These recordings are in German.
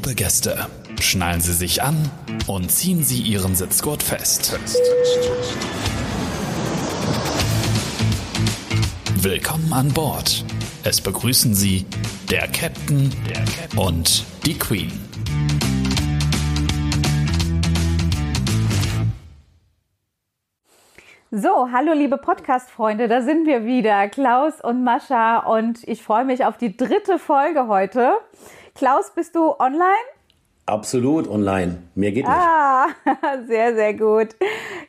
Liebe Gäste, schnallen Sie sich an und ziehen Sie Ihren Sitzgurt fest. Willkommen an Bord. Es begrüßen Sie der Captain und die Queen. So, hallo liebe Podcast-Freunde, da sind wir wieder, Klaus und Mascha und ich freue mich auf die dritte Folge heute. Klaus, bist du online? Absolut online. Mir geht nicht. Ah, sehr, sehr gut.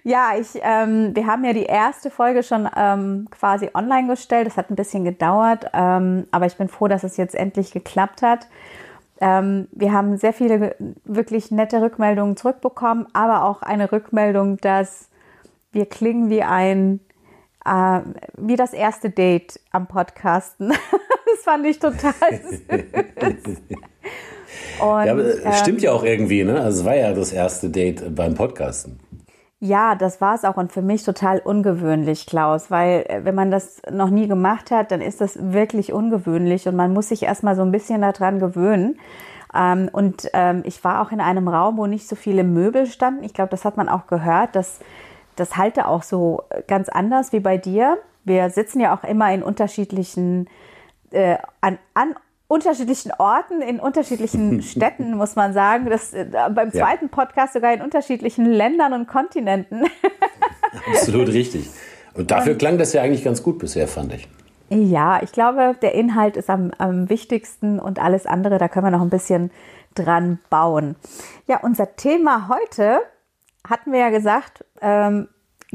Ja, ich, ähm, wir haben ja die erste Folge schon ähm, quasi online gestellt. Das hat ein bisschen gedauert, ähm, aber ich bin froh, dass es jetzt endlich geklappt hat. Ähm, wir haben sehr viele wirklich nette Rückmeldungen zurückbekommen, aber auch eine Rückmeldung, dass wir klingen wie ein, äh, wie das erste Date am Podcasten. das fand ich total süß. Und, ja, aber ähm, stimmt ja auch irgendwie, ne? Also es war ja das erste Date beim Podcasten. Ja, das war es auch und für mich total ungewöhnlich, Klaus, weil äh, wenn man das noch nie gemacht hat, dann ist das wirklich ungewöhnlich und man muss sich erstmal so ein bisschen daran gewöhnen. Ähm, und ähm, ich war auch in einem Raum, wo nicht so viele Möbel standen. Ich glaube, das hat man auch gehört, dass das halte auch so ganz anders wie bei dir. Wir sitzen ja auch immer in unterschiedlichen, äh, an, an unterschiedlichen Orten, in unterschiedlichen Städten, muss man sagen. Das, äh, beim zweiten ja. Podcast sogar in unterschiedlichen Ländern und Kontinenten. Absolut richtig. Und dafür und, klang das ja eigentlich ganz gut bisher, fand ich. Ja, ich glaube, der Inhalt ist am, am wichtigsten und alles andere, da können wir noch ein bisschen dran bauen. Ja, unser Thema heute hatten wir ja gesagt, ähm,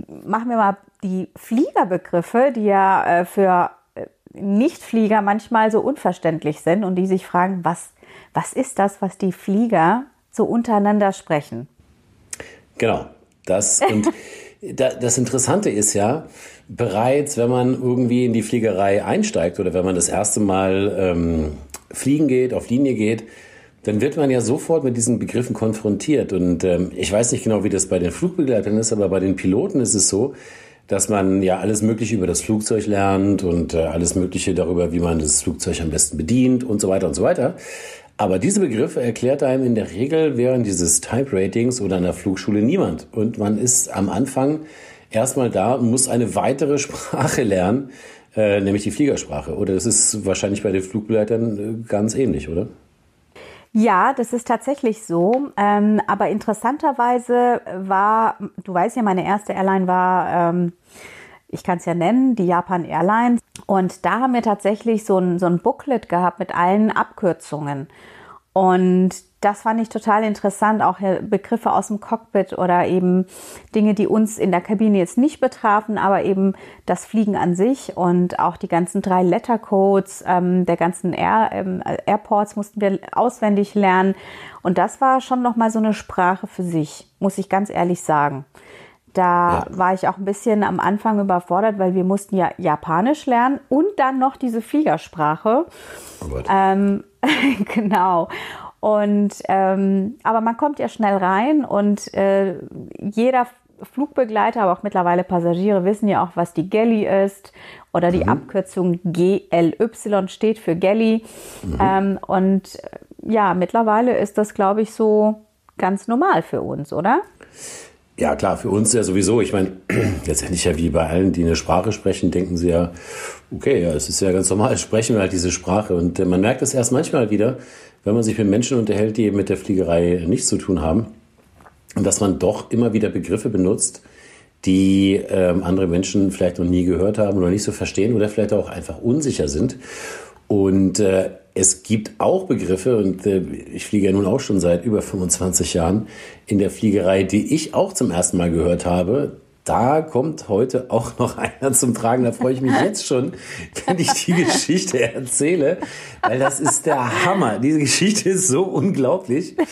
machen wir mal die Fliegerbegriffe, die ja äh, für äh, Nichtflieger manchmal so unverständlich sind und die sich fragen, was, was ist das, was die Flieger so untereinander sprechen? Genau, das und das Interessante ist ja, bereits wenn man irgendwie in die Fliegerei einsteigt oder wenn man das erste Mal ähm, fliegen geht, auf Linie geht, dann wird man ja sofort mit diesen Begriffen konfrontiert. Und ähm, ich weiß nicht genau, wie das bei den Flugbegleitern ist, aber bei den Piloten ist es so, dass man ja alles Mögliche über das Flugzeug lernt und äh, alles Mögliche darüber, wie man das Flugzeug am besten bedient und so weiter und so weiter. Aber diese Begriffe erklärt einem in der Regel während dieses Type-Ratings oder der Flugschule niemand. Und man ist am Anfang erstmal da und muss eine weitere Sprache lernen, äh, nämlich die Fliegersprache. Oder das ist wahrscheinlich bei den Flugbegleitern äh, ganz ähnlich, oder? Ja, das ist tatsächlich so. Ähm, aber interessanterweise war, du weißt ja, meine erste Airline war, ähm, ich kann es ja nennen, die Japan Airlines. Und da haben wir tatsächlich so ein, so ein Booklet gehabt mit allen Abkürzungen. Und das fand ich total interessant, auch Begriffe aus dem Cockpit oder eben Dinge, die uns in der Kabine jetzt nicht betrafen, aber eben das Fliegen an sich und auch die ganzen drei Lettercodes ähm, der ganzen Air, ähm, Airports mussten wir auswendig lernen. Und das war schon nochmal so eine Sprache für sich, muss ich ganz ehrlich sagen. Da ja. war ich auch ein bisschen am Anfang überfordert, weil wir mussten ja Japanisch lernen und dann noch diese Fliegersprache. Oh ähm, genau. Und ähm, aber man kommt ja schnell rein und äh, jeder Flugbegleiter, aber auch mittlerweile Passagiere wissen ja auch, was die Galley ist oder die mhm. Abkürzung GLY steht für Galley. Mhm. Ähm, und äh, ja, mittlerweile ist das, glaube ich, so ganz normal für uns, oder? Ja, klar, für uns ja sowieso. Ich meine, letztendlich ja wie bei allen, die eine Sprache sprechen, denken sie ja, okay, ja, es ist ja ganz normal, sprechen wir halt diese Sprache. Und äh, man merkt es erst manchmal wieder, wenn man sich mit Menschen unterhält, die eben mit der Fliegerei nichts zu tun haben, dass man doch immer wieder Begriffe benutzt, die ähm, andere Menschen vielleicht noch nie gehört haben oder nicht so verstehen oder vielleicht auch einfach unsicher sind. Und äh, es gibt auch Begriffe, und äh, ich fliege ja nun auch schon seit über 25 Jahren in der Fliegerei, die ich auch zum ersten Mal gehört habe, da kommt heute auch noch einer zum Tragen. Da freue ich mich jetzt schon, wenn ich die Geschichte erzähle, weil das ist der Hammer. Diese Geschichte ist so unglaublich.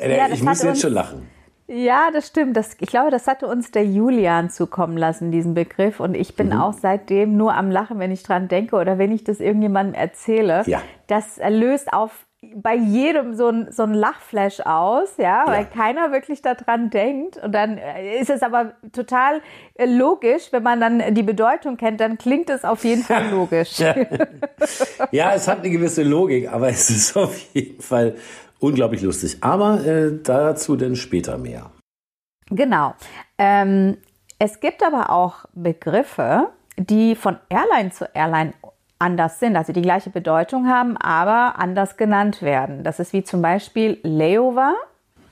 Äh, ja, ich muss jetzt schon lachen. Ja, das stimmt. Das, ich glaube, das hatte uns der Julian zukommen lassen, diesen Begriff. Und ich bin mhm. auch seitdem nur am Lachen, wenn ich dran denke oder wenn ich das irgendjemandem erzähle. Ja. Das löst auf bei jedem so ein, so ein Lachflash aus, ja, weil keiner wirklich daran denkt. Und dann äh, ist es aber total äh, logisch, wenn man dann die Bedeutung kennt, dann klingt es auf jeden Fall logisch. ja. ja, es hat eine gewisse Logik, aber es ist auf jeden Fall unglaublich lustig. Aber äh, dazu dann später mehr. Genau. Ähm, es gibt aber auch Begriffe, die von Airline zu Airline anders sind, also die gleiche Bedeutung haben, aber anders genannt werden. Das ist wie zum Beispiel Layover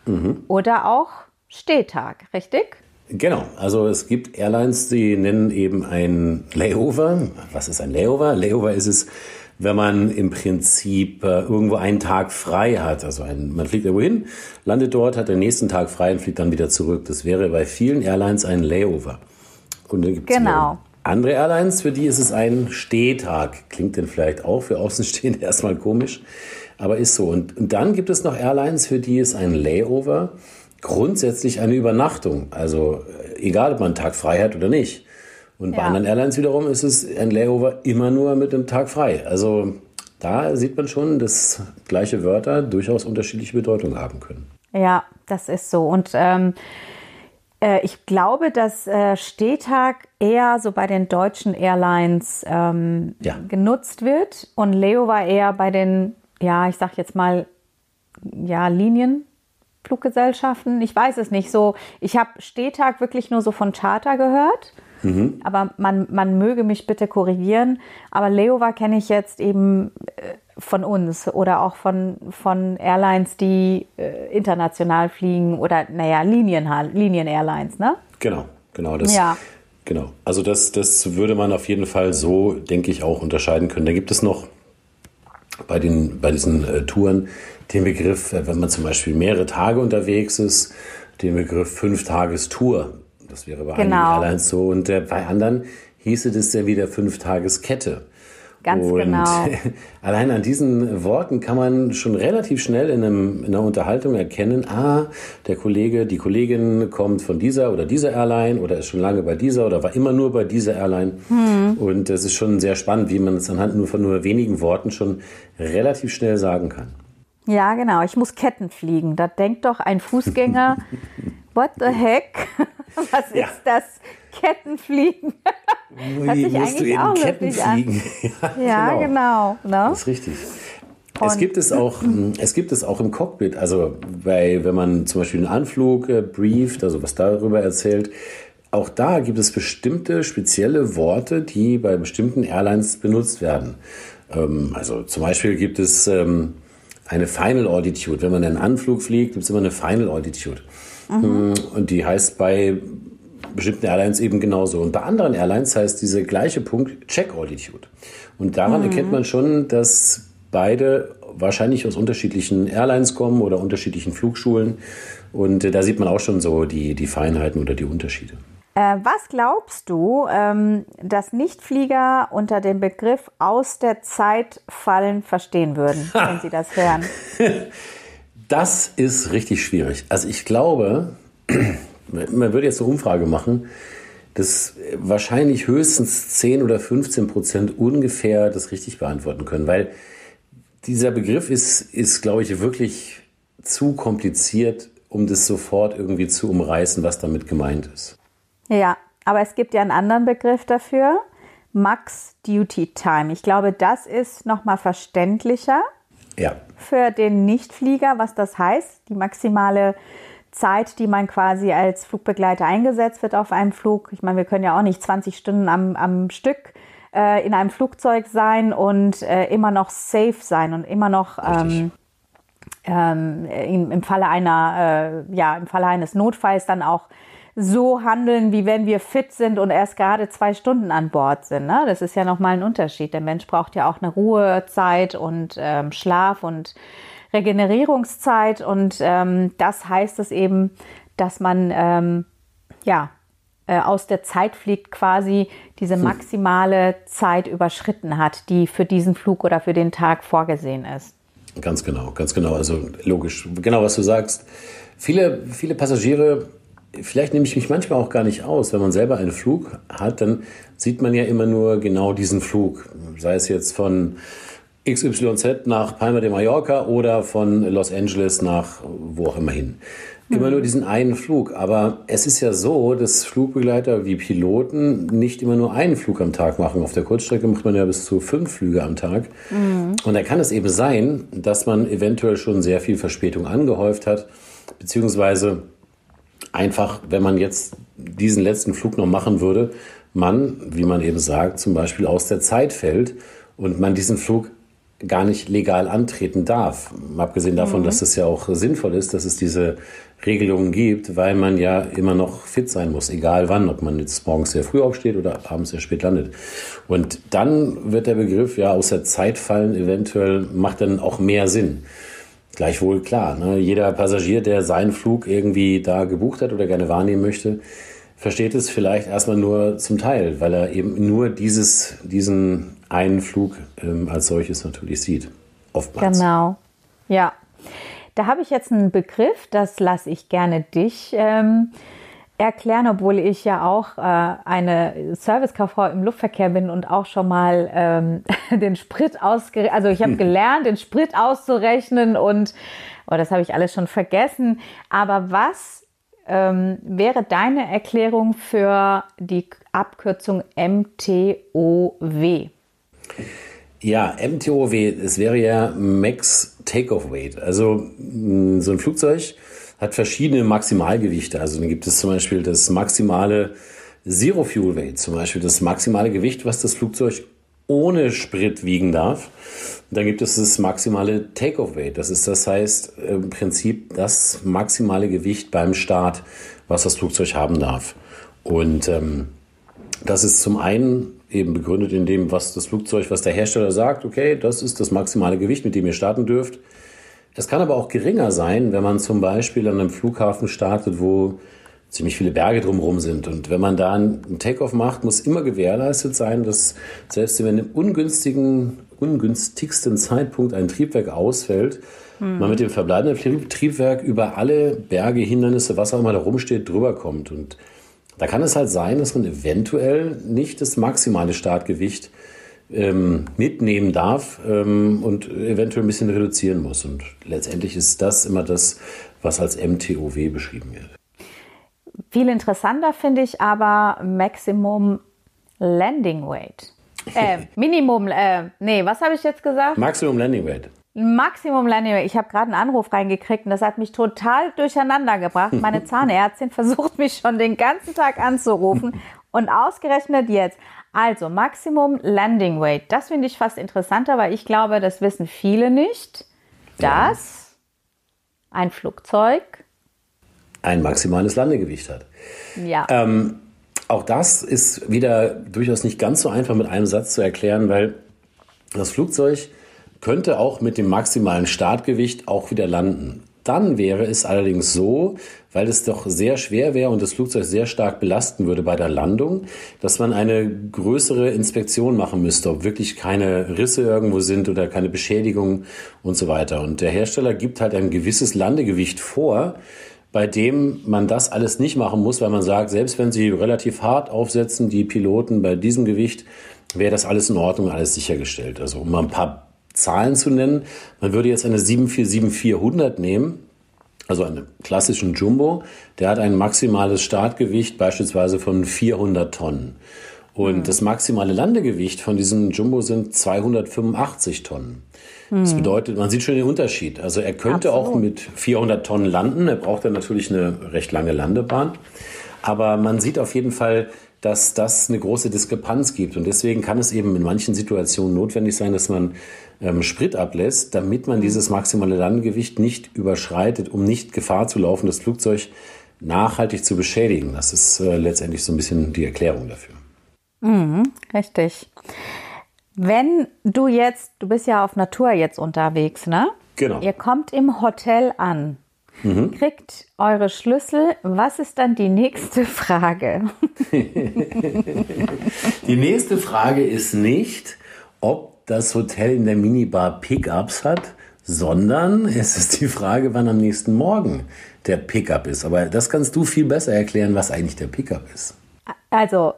mhm. oder auch Stehtag, richtig? Genau, also es gibt Airlines, die nennen eben ein Layover. Was ist ein Layover? Layover ist es, wenn man im Prinzip äh, irgendwo einen Tag frei hat. Also ein, man fliegt irgendwo hin, landet dort, hat den nächsten Tag frei und fliegt dann wieder zurück. Das wäre bei vielen Airlines ein Layover. Und dann gibt es genau. andere Airlines, für die ist es ein Stehtag. Klingt denn vielleicht auch für Außenstehende erstmal komisch, aber ist so. Und, und dann gibt es noch Airlines, für die ist ein Layover grundsätzlich eine Übernachtung. Also äh, egal, ob man einen Tag frei hat oder nicht. Und bei ja. anderen Airlines wiederum ist es ein Layover immer nur mit einem Tag frei. Also da sieht man schon, dass gleiche Wörter durchaus unterschiedliche Bedeutungen haben können. Ja, das ist so. Und ähm, äh, ich glaube, dass äh, Stehtag eher so bei den deutschen Airlines ähm, ja. genutzt wird und Layover eher bei den, ja, ich sag jetzt mal, ja, Linien, Fluggesellschaften. Ich weiß es nicht so. Ich habe Stehtag wirklich nur so von Charter gehört. Mhm. Aber man, man möge mich bitte korrigieren. Aber Leova kenne ich jetzt eben äh, von uns oder auch von, von Airlines, die äh, international fliegen oder, naja, Linien, Linien-Airlines, ne? Genau, genau. Das, ja. Genau. Also das, das würde man auf jeden Fall so, denke ich, auch unterscheiden können. Da gibt es noch bei, den, bei diesen äh, Touren den Begriff, äh, wenn man zum Beispiel mehrere Tage unterwegs ist, den Begriff Fünf-Tages-Tour. Das wäre bei genau. einigen Airlines so. Und äh, bei anderen hieße das dann wieder Fünf-Tages-Kette. Ganz und genau. allein an diesen Worten kann man schon relativ schnell in, einem, in einer Unterhaltung erkennen, ah, der Kollege, die Kollegin kommt von dieser oder dieser Airline oder ist schon lange bei dieser oder war immer nur bei dieser Airline. Hm. Und es ist schon sehr spannend, wie man es anhand nur von nur wenigen Worten schon relativ schnell sagen kann. Ja, genau. Ich muss Ketten fliegen. Da denkt doch ein Fußgänger, what the heck? Was ja. ist das? Kettenfliegen. Hört sich musst du eben Ketten fliegen. ja, ja, genau. genau ne? Das ist richtig. es gibt es auch, es gibt es auch im Cockpit. Also bei, wenn man zum Beispiel einen Anflug äh, brieft, also was darüber erzählt, auch da gibt es bestimmte spezielle Worte, die bei bestimmten Airlines benutzt werden. Ähm, also zum Beispiel gibt es ähm, eine Final Altitude. Wenn man einen Anflug fliegt, gibt es immer eine Final Altitude. Mhm. Und die heißt bei bestimmten Airlines eben genauso. Und bei anderen Airlines heißt diese gleiche Punkt Check Altitude. Und daran mhm. erkennt man schon, dass beide wahrscheinlich aus unterschiedlichen Airlines kommen oder unterschiedlichen Flugschulen. Und äh, da sieht man auch schon so die, die Feinheiten oder die Unterschiede. Äh, was glaubst du, ähm, dass Nichtflieger unter dem Begriff aus der Zeit fallen verstehen würden, wenn sie das hören? Das ist richtig schwierig. Also ich glaube, man würde jetzt eine Umfrage machen, dass wahrscheinlich höchstens 10 oder 15 Prozent ungefähr das richtig beantworten können, weil dieser Begriff ist, ist, glaube ich, wirklich zu kompliziert, um das sofort irgendwie zu umreißen, was damit gemeint ist. Ja, aber es gibt ja einen anderen Begriff dafür, Max Duty Time. Ich glaube, das ist nochmal verständlicher ja. für den Nichtflieger, was das heißt, die maximale Zeit, die man quasi als Flugbegleiter eingesetzt wird auf einem Flug. Ich meine, wir können ja auch nicht 20 Stunden am, am Stück äh, in einem Flugzeug sein und äh, immer noch safe sein und immer noch ähm, ähm, im, im, Falle einer, äh, ja, im Falle eines Notfalls dann auch so handeln, wie wenn wir fit sind und erst gerade zwei Stunden an Bord sind. Ne? Das ist ja nochmal ein Unterschied. Der Mensch braucht ja auch eine Ruhezeit und ähm, Schlaf und Regenerierungszeit und ähm, das heißt es eben, dass man ähm, ja äh, aus der Zeit fliegt quasi diese maximale Zeit überschritten hat, die für diesen Flug oder für den Tag vorgesehen ist. Ganz genau, ganz genau. Also logisch, genau was du sagst. Viele, viele Passagiere, vielleicht nehme ich mich manchmal auch gar nicht aus, wenn man selber einen Flug hat, dann sieht man ja immer nur genau diesen Flug. Sei es jetzt von XYZ nach Palma de Mallorca oder von Los Angeles nach wo auch immer hin. immer nur diesen einen Flug. Aber es ist ja so, dass Flugbegleiter wie Piloten nicht immer nur einen Flug am Tag machen. Auf der Kurzstrecke macht man ja bis zu fünf Flüge am Tag. Mhm. Und da kann es eben sein, dass man eventuell schon sehr viel Verspätung angehäuft hat, beziehungsweise einfach, wenn man jetzt diesen letzten Flug noch machen würde, man, wie man eben sagt, zum Beispiel aus der Zeit fällt und man diesen Flug gar nicht legal antreten darf. Abgesehen davon, mhm. dass es ja auch sinnvoll ist, dass es diese Regelungen gibt, weil man ja immer noch fit sein muss, egal wann, ob man jetzt morgens sehr früh aufsteht oder abends sehr spät landet. Und dann wird der Begriff ja aus der Zeit fallen eventuell, macht dann auch mehr Sinn. Gleichwohl klar, ne? jeder Passagier, der seinen Flug irgendwie da gebucht hat oder gerne wahrnehmen möchte, versteht es vielleicht erstmal nur zum Teil, weil er eben nur dieses, diesen einen Flug ähm, als solches natürlich sieht. Oftmals. Genau. Ja. Da habe ich jetzt einen Begriff, das lasse ich gerne dich ähm, erklären, obwohl ich ja auch äh, eine Servicekauffrau im Luftverkehr bin und auch schon mal ähm, den Sprit ausgerechnet, also ich habe hm. gelernt, den Sprit auszurechnen und oh, das habe ich alles schon vergessen. Aber was ähm, wäre deine Erklärung für die Abkürzung MTOW? Ja, MTOW, es wäre ja Max Takeoff Weight. Also mm, so ein Flugzeug hat verschiedene Maximalgewichte. Also dann gibt es zum Beispiel das maximale Zero Fuel Weight, zum Beispiel das maximale Gewicht, was das Flugzeug ohne Sprit wiegen darf. dann gibt es das maximale Takeoff Weight. Das ist, das heißt im Prinzip das maximale Gewicht beim Start, was das Flugzeug haben darf. Und ähm, das ist zum einen eben begründet in dem, was das Flugzeug, was der Hersteller sagt, okay, das ist das maximale Gewicht, mit dem ihr starten dürft. Es kann aber auch geringer sein, wenn man zum Beispiel an einem Flughafen startet, wo ziemlich viele Berge drumherum sind. Und wenn man da einen Takeoff macht, muss immer gewährleistet sein, dass selbst wenn im ungünstigen, ungünstigsten Zeitpunkt ein Triebwerk ausfällt, hm. man mit dem verbleibenden Triebwerk über alle Berge, Hindernisse, was auch immer da rumsteht, drüber kommt. Und da kann es halt sein, dass man eventuell nicht das maximale Startgewicht ähm, mitnehmen darf ähm, und eventuell ein bisschen reduzieren muss. Und letztendlich ist das immer das, was als MTOW beschrieben wird. Viel interessanter finde ich aber Maximum Landing Weight. Äh, Minimum, äh, nee, was habe ich jetzt gesagt? Maximum Landing Weight. Maximum Landing Weight. Ich habe gerade einen Anruf reingekriegt und das hat mich total durcheinander gebracht. Meine Zahnärztin versucht mich schon den ganzen Tag anzurufen und ausgerechnet jetzt. Also Maximum Landing Weight. Das finde ich fast interessanter, weil ich glaube, das wissen viele nicht, dass ein Flugzeug ein maximales Landegewicht hat. Ja. Ähm, auch das ist wieder durchaus nicht ganz so einfach mit einem Satz zu erklären, weil das Flugzeug könnte auch mit dem maximalen Startgewicht auch wieder landen. Dann wäre es allerdings so, weil es doch sehr schwer wäre und das Flugzeug sehr stark belasten würde bei der Landung, dass man eine größere Inspektion machen müsste, ob wirklich keine Risse irgendwo sind oder keine Beschädigungen und so weiter. Und der Hersteller gibt halt ein gewisses Landegewicht vor, bei dem man das alles nicht machen muss, weil man sagt, selbst wenn sie relativ hart aufsetzen, die Piloten bei diesem Gewicht, wäre das alles in Ordnung, alles sichergestellt. Also um mal ein paar Zahlen zu nennen, man würde jetzt eine 747-400 nehmen, also einen klassischen Jumbo, der hat ein maximales Startgewicht beispielsweise von 400 Tonnen. Und mhm. das maximale Landegewicht von diesem Jumbo sind 285 Tonnen. Das hm. bedeutet, man sieht schon den Unterschied. Also er könnte Absolut. auch mit 400 Tonnen landen. Er braucht dann natürlich eine recht lange Landebahn. Aber man sieht auf jeden Fall, dass das eine große Diskrepanz gibt. Und deswegen kann es eben in manchen Situationen notwendig sein, dass man ähm, Sprit ablässt, damit man hm. dieses maximale Landegewicht nicht überschreitet, um nicht Gefahr zu laufen, das Flugzeug nachhaltig zu beschädigen. Das ist äh, letztendlich so ein bisschen die Erklärung dafür. Mhm, richtig. Wenn du jetzt, du bist ja auf Natur jetzt unterwegs, ne? Genau. Ihr kommt im Hotel an, mhm. kriegt eure Schlüssel. Was ist dann die nächste Frage? die nächste Frage ist nicht, ob das Hotel in der Minibar Pickups hat, sondern es ist die Frage, wann am nächsten Morgen der Pickup ist. Aber das kannst du viel besser erklären, was eigentlich der Pickup ist. Also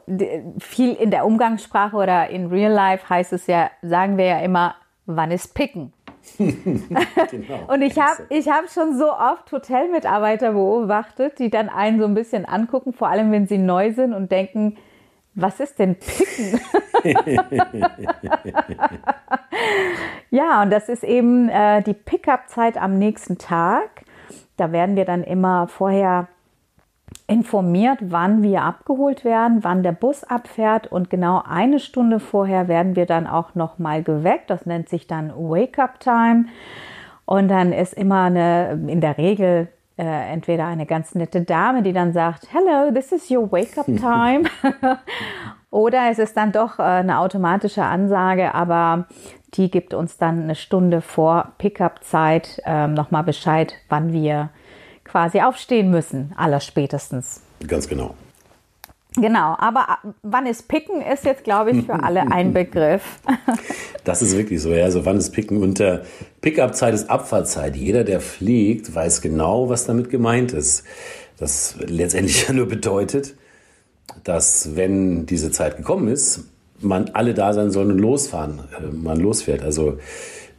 viel in der Umgangssprache oder in Real Life heißt es ja, sagen wir ja immer, wann ist Picken? genau. Und ich habe ich hab schon so oft Hotelmitarbeiter beobachtet, die dann einen so ein bisschen angucken, vor allem wenn sie neu sind und denken, was ist denn Picken? ja, und das ist eben äh, die Pickup-Zeit am nächsten Tag. Da werden wir dann immer vorher informiert, wann wir abgeholt werden, wann der Bus abfährt und genau eine Stunde vorher werden wir dann auch noch mal geweckt. Das nennt sich dann Wake Up Time und dann ist immer eine in der Regel äh, entweder eine ganz nette Dame, die dann sagt, Hello, this is your Wake Up Time. Oder es ist dann doch äh, eine automatische Ansage, aber die gibt uns dann eine Stunde vor Pickup-Zeit ähm, nochmal Bescheid, wann wir quasi aufstehen müssen, allerspätestens. Ganz genau. Genau, aber äh, wann ist Picken ist jetzt, glaube ich, für alle ein Begriff. das ist wirklich so, ja. Also wann ist Picken? Unter Pickup-Zeit ist Abfahrtzeit. Jeder, der fliegt, weiß genau, was damit gemeint ist. Das letztendlich ja nur bedeutet, dass wenn diese Zeit gekommen ist, man alle da sein soll und losfahren, äh, man losfährt. Also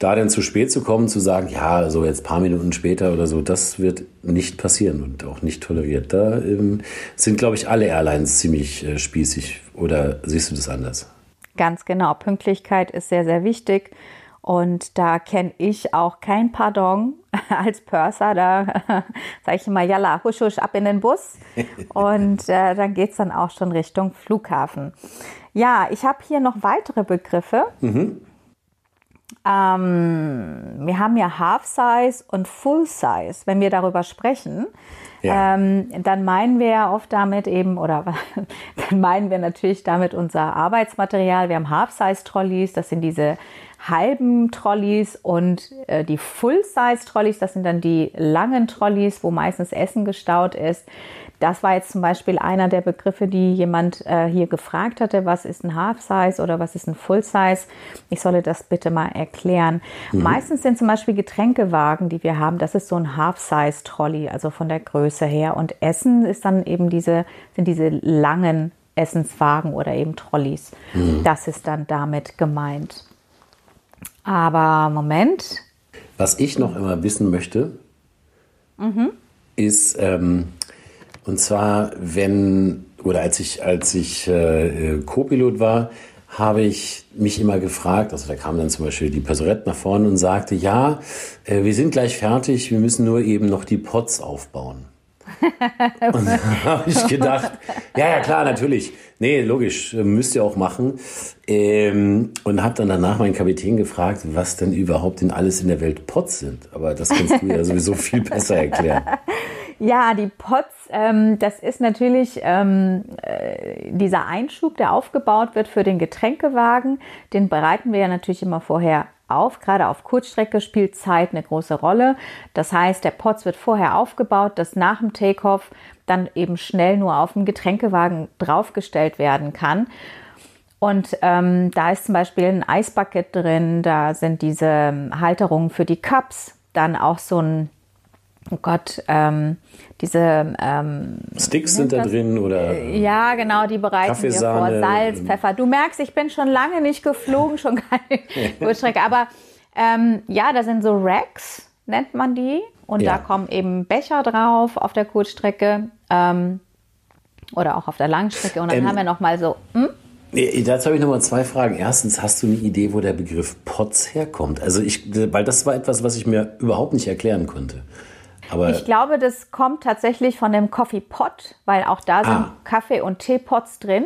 da dann zu spät zu kommen, zu sagen, ja, so jetzt paar Minuten später oder so, das wird nicht passieren und auch nicht toleriert. Da ähm, sind, glaube ich, alle Airlines ziemlich äh, spießig. Oder siehst du das anders? Ganz genau. Pünktlichkeit ist sehr, sehr wichtig. Und da kenne ich auch kein Pardon als Purser. Da sage ich immer, jalla, husch, husch, ab in den Bus. Und äh, dann geht es dann auch schon Richtung Flughafen. Ja, ich habe hier noch weitere Begriffe. Mhm. Ähm, wir haben ja Half Size und Full Size. Wenn wir darüber sprechen, ja. ähm, dann meinen wir oft damit eben, oder dann meinen wir natürlich damit unser Arbeitsmaterial. Wir haben Half Size Trolleys, das sind diese halben Trolleys und äh, die Full Size Trolleys, das sind dann die langen Trolleys, wo meistens Essen gestaut ist. Das war jetzt zum Beispiel einer der Begriffe, die jemand äh, hier gefragt hatte, was ist ein Half Size oder was ist ein Full Size. Ich solle das bitte mal erklären. Mhm. Meistens sind zum Beispiel Getränkewagen, die wir haben, das ist so ein Half Size Trolley, also von der Größe her. Und Essen ist dann eben diese, sind diese langen Essenswagen oder eben Trolleys. Mhm. Das ist dann damit gemeint. Aber Moment. Was ich noch immer wissen möchte, mhm. ist, ähm, und zwar, wenn, oder als ich, als ich äh, Co-Pilot war, habe ich mich immer gefragt, also da kam dann zum Beispiel die Persorette nach vorne und sagte, ja, äh, wir sind gleich fertig, wir müssen nur eben noch die Pots aufbauen. und da habe ich gedacht, ja, ja, klar, natürlich. Nee, logisch, müsst ihr auch machen. Ähm, und habe dann danach meinen Kapitän gefragt, was denn überhaupt denn alles in der Welt Pots sind. Aber das kannst du ja sowieso viel besser erklären. Ja, die Pots, ähm, das ist natürlich ähm, äh, dieser Einschub, der aufgebaut wird für den Getränkewagen. Den bereiten wir ja natürlich immer vorher auf. Gerade auf Kurzstrecke spielt Zeit eine große Rolle. Das heißt, der Pots wird vorher aufgebaut, dass nach dem Takeoff dann eben schnell nur auf dem Getränkewagen draufgestellt werden kann. Und ähm, da ist zum Beispiel ein Eisbucket drin, da sind diese ähm, Halterungen für die Cups, dann auch so ein oh Gott, ähm, diese ähm, Sticks sind da drin oder äh, ja genau, die bereiten wir vor Salz, Pfeffer. Du merkst, ich bin schon lange nicht geflogen, schon keine Kurzstrecke, aber ähm, ja, da sind so Racks nennt man die und ja. da kommen eben Becher drauf auf der Kurzstrecke ähm, oder auch auf der Langstrecke und dann ähm, haben wir noch mal so. Hm? Dazu habe ich nochmal zwei Fragen. Erstens, hast du eine Idee, wo der Begriff Pots herkommt? Also ich, weil das war etwas, was ich mir überhaupt nicht erklären konnte. Aber ich glaube, das kommt tatsächlich von dem Coffee Pot, weil auch da sind ah. Kaffee- und Teepots drin.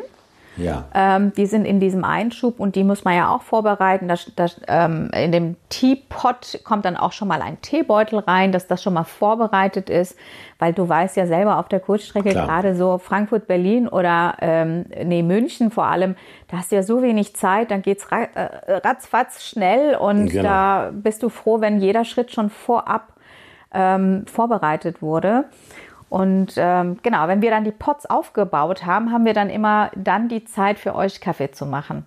Ja. Ähm, die sind in diesem Einschub und die muss man ja auch vorbereiten. Das, das, ähm, in dem Teepot kommt dann auch schon mal ein Teebeutel rein, dass das schon mal vorbereitet ist, weil du weißt ja selber auf der Kurzstrecke, Klar. gerade so Frankfurt, Berlin oder ähm, nee, München vor allem, da hast du ja so wenig Zeit, dann geht's ra äh, ratzfatz schnell und genau. da bist du froh, wenn jeder Schritt schon vorab ähm, vorbereitet wurde. Und ähm, genau, wenn wir dann die Pots aufgebaut haben, haben wir dann immer dann die Zeit für euch Kaffee zu machen.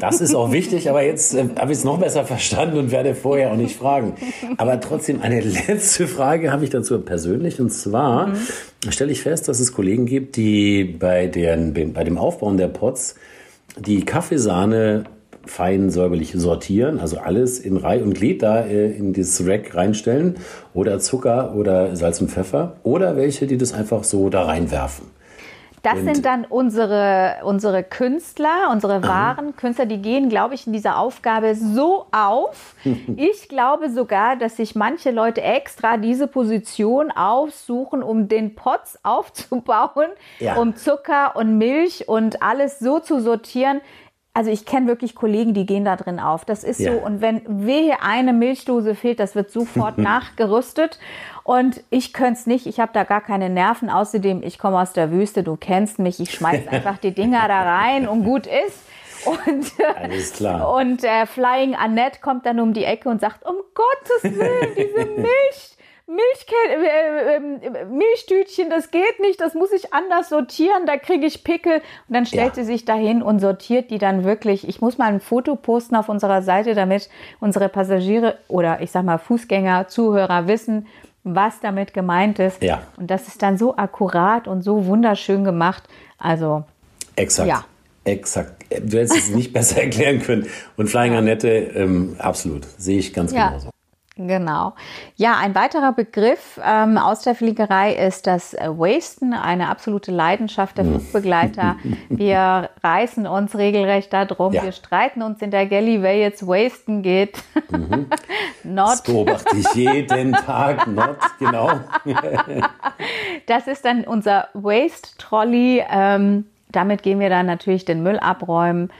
Das ist auch wichtig, aber jetzt äh, habe ich es noch besser verstanden und werde vorher auch nicht fragen. Aber trotzdem eine letzte Frage habe ich dazu persönlich und zwar mhm. stelle ich fest, dass es Kollegen gibt, die bei, deren, bei dem Aufbauen der Pots die Kaffeesahne fein säuberlich sortieren, also alles in Reihe und Glied da äh, in dieses Rack reinstellen oder Zucker oder Salz und Pfeffer oder welche, die das einfach so da reinwerfen. Das und sind dann unsere, unsere Künstler, unsere wahren Künstler, die gehen, glaube ich, in dieser Aufgabe so auf. ich glaube sogar, dass sich manche Leute extra diese Position aufsuchen, um den Potz aufzubauen, ja. um Zucker und Milch und alles so zu sortieren, also ich kenne wirklich Kollegen, die gehen da drin auf. Das ist ja. so. Und wenn wehe eine Milchdose fehlt, das wird sofort nachgerüstet. Und ich könnte es nicht. Ich habe da gar keine Nerven. Außerdem, ich komme aus der Wüste. Du kennst mich. Ich schmeiß einfach die Dinger da rein und gut ist. Und, Alles klar. Und äh, Flying Annette kommt dann um die Ecke und sagt, um Gottes Willen, diese Milch, Milchkä äh, äh, Milchtütchen, das geht nicht, das muss ich anders sortieren, da kriege ich Pickel. Und dann stellt ja. sie sich dahin und sortiert die dann wirklich. Ich muss mal ein Foto posten auf unserer Seite, damit unsere Passagiere oder ich sag mal Fußgänger, Zuhörer wissen, was damit gemeint ist. Ja. Und das ist dann so akkurat und so wunderschön gemacht. Also. Exakt. Ja. Exakt. Du hättest es nicht besser erklären können. Und Flying Annette, ähm, absolut. Sehe ich ganz ja. genauso. Genau. Ja, ein weiterer Begriff ähm, aus der Fliegerei ist das Wasten, eine absolute Leidenschaft der Flugbegleiter. Wir reißen uns regelrecht darum. Ja. Wir streiten uns in der Galley, wer jetzt Wasten geht. Mhm. not. Das beobachte ich jeden Tag. Not, genau. das ist dann unser Waste-Trolley. Ähm, damit gehen wir dann natürlich den Müll abräumen.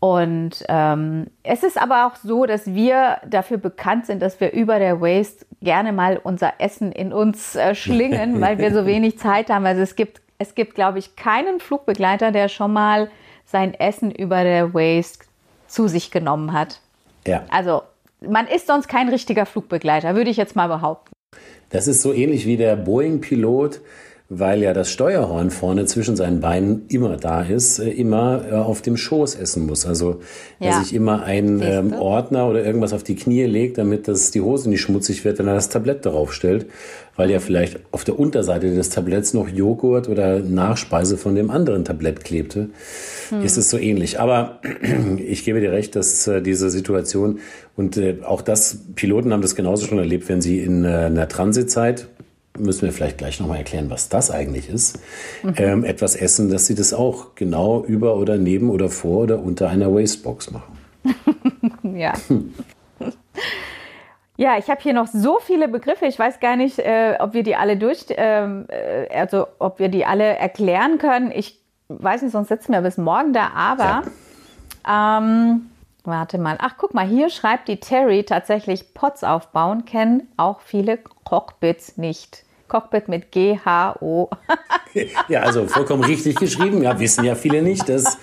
Und ähm, es ist aber auch so, dass wir dafür bekannt sind, dass wir über der Waste gerne mal unser Essen in uns äh, schlingen, weil wir so wenig Zeit haben. Also es gibt, es gibt, glaube ich, keinen Flugbegleiter, der schon mal sein Essen über der Waste zu sich genommen hat. Ja. Also man ist sonst kein richtiger Flugbegleiter, würde ich jetzt mal behaupten. Das ist so ähnlich wie der Boeing-Pilot, weil ja das Steuerhorn vorne zwischen seinen Beinen immer da ist, äh, immer äh, auf dem Schoß essen muss. Also ja. er sich immer einen ähm, Ordner oder irgendwas auf die Knie legt, damit das die Hose nicht schmutzig wird, wenn er das Tablett darauf stellt, weil ja vielleicht auf der Unterseite des Tabletts noch Joghurt oder Nachspeise von dem anderen Tablett klebte. Hm. Ist es so ähnlich. Aber ich gebe dir recht, dass äh, diese Situation und äh, auch das, Piloten haben das genauso schon erlebt, wenn sie in äh, einer Transitzeit müssen wir vielleicht gleich nochmal erklären, was das eigentlich ist. Mhm. Ähm, etwas essen, dass sie das auch genau über oder neben oder vor oder unter einer Wastebox machen. ja. Ja, ich habe hier noch so viele Begriffe. Ich weiß gar nicht, äh, ob wir die alle durch, ähm, äh, also ob wir die alle erklären können. Ich weiß nicht, sonst sitzen wir bis morgen da. Aber ja. ähm, warte mal. Ach, guck mal, hier schreibt die Terry tatsächlich Pots aufbauen, kennen auch viele Cockpits nicht. Cockpit mit G-H-O. ja, also vollkommen richtig geschrieben. Ja, wissen ja viele nicht, dass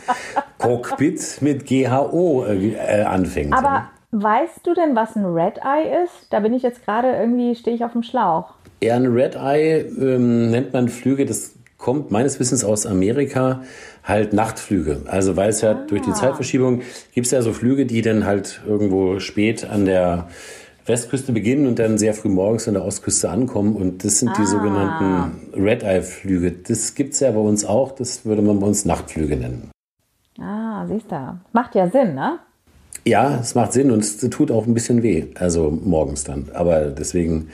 Cockpit mit G-H-O äh, anfängt. Aber weißt du denn, was ein Red Eye ist? Da bin ich jetzt gerade irgendwie, stehe ich auf dem Schlauch. Ja, ein Red Eye ähm, nennt man Flüge, das kommt meines Wissens aus Amerika, halt Nachtflüge. Also weil es ja ah. durch die Zeitverschiebung gibt es ja so Flüge, die dann halt irgendwo spät an der Westküste beginnen und dann sehr früh morgens an der Ostküste ankommen. Und das sind ah. die sogenannten Red-Eye-Flüge. Das gibt es ja bei uns auch. Das würde man bei uns Nachtflüge nennen. Ah, siehst du. Macht ja Sinn, ne? Ja, es macht Sinn und es tut auch ein bisschen weh. Also morgens dann. Aber deswegen,